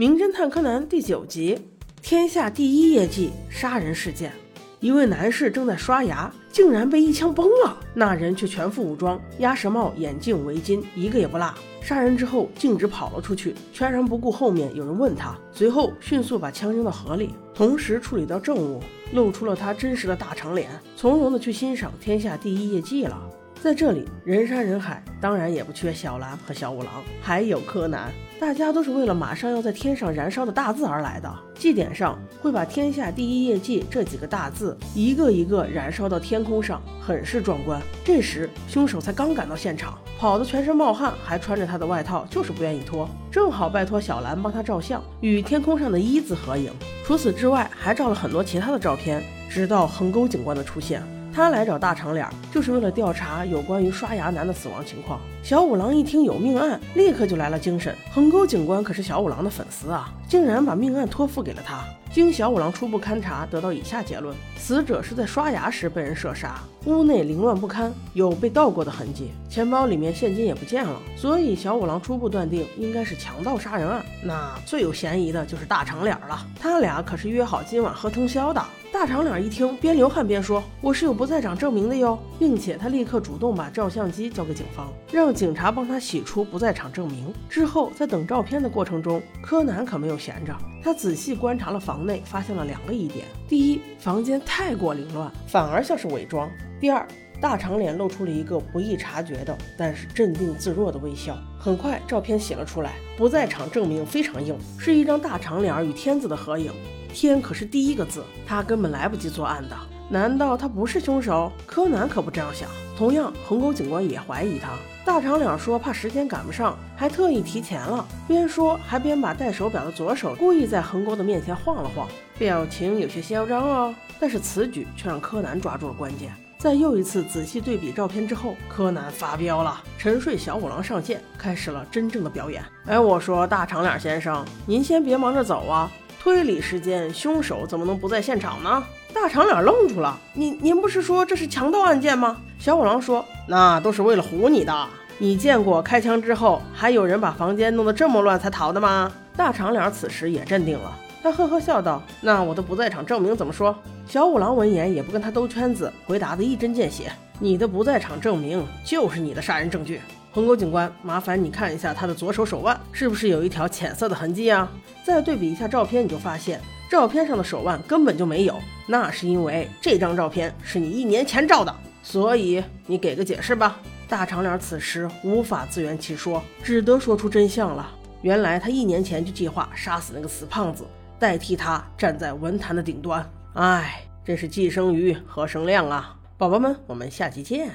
名侦探柯南第九集：天下第一业绩杀人事件。一位男士正在刷牙，竟然被一枪崩了。那人却全副武装，鸭舌帽、眼镜、围巾，一个也不落。杀人之后径直跑了出去，全然不顾后面有人问他。随后迅速把枪扔到河里，同时处理掉证物，露出了他真实的大长脸，从容的去欣赏天下第一业绩了。在这里，人山人海，当然也不缺小兰和小五郎，还有柯南。大家都是为了马上要在天上燃烧的大字而来的。祭典上会把“天下第一业绩”这几个大字一个一个燃烧到天空上，很是壮观。这时，凶手才刚赶到现场，跑得全身冒汗，还穿着他的外套，就是不愿意脱。正好拜托小兰帮他照相，与天空上的一字合影。除此之外，还照了很多其他的照片，直到横沟警官的出现。他来找大长脸，就是为了调查有关于刷牙男的死亡情况。小五郎一听有命案，立刻就来了精神。横沟警官可是小五郎的粉丝啊，竟然把命案托付给了他。经小五郎初步勘查，得到以下结论：死者是在刷牙时被人射杀，屋内凌乱不堪，有被盗过的痕迹，钱包里面现金也不见了，所以小五郎初步断定应该是强盗杀人案。那最有嫌疑的就是大长脸了，他俩可是约好今晚喝通宵的。大长脸一听，边流汗边说：“我是有不在场证明的哟，并且他立刻主动把照相机交给警方，让警察帮他洗出不在场证明。之后在等照片的过程中，柯南可没有闲着，他仔细观察了房内，发现了两个疑点：第一，房间太过凌乱，反而像是伪装；第二，大长脸露出了一个不易察觉的，但是镇定自若的微笑。很快，照片洗了出来，不在场证明非常硬，是一张大长脸与天子的合影。”天可是第一个字，他根本来不及作案的。难道他不是凶手？柯南可不这样想。同样，横沟警官也怀疑他。大长脸说怕时间赶不上，还特意提前了。边说还边把戴手表的左手故意在横沟的面前晃了晃，表情有些嚣张哦。但是此举却让柯南抓住了关键。在又一次仔细对比照片之后，柯南发飙了。沉睡小五郎上线，开始了真正的表演。哎，我说大长脸先生，您先别忙着走啊。推理时间，凶手怎么能不在现场呢？大长脸愣住了。您您不是说这是强盗案件吗？小五郎说，那都是为了唬你的。你见过开枪之后还有人把房间弄得这么乱才逃的吗？大长脸此时也镇定了，他呵呵笑道：“那我的不在场证明怎么说？”小五郎闻言也不跟他兜圈子，回答的一针见血：“你的不在场证明就是你的杀人证据。”横沟警官，麻烦你看一下他的左手手腕是不是有一条浅色的痕迹啊？再对比一下照片，你就发现照片上的手腕根本就没有。那是因为这张照片是你一年前照的，所以你给个解释吧。大长脸此时无法自圆其说，只得说出真相了。原来他一年前就计划杀死那个死胖子，代替他站在文坛的顶端。哎，真是既生瑜，何生亮啊！宝宝们，我们下期见。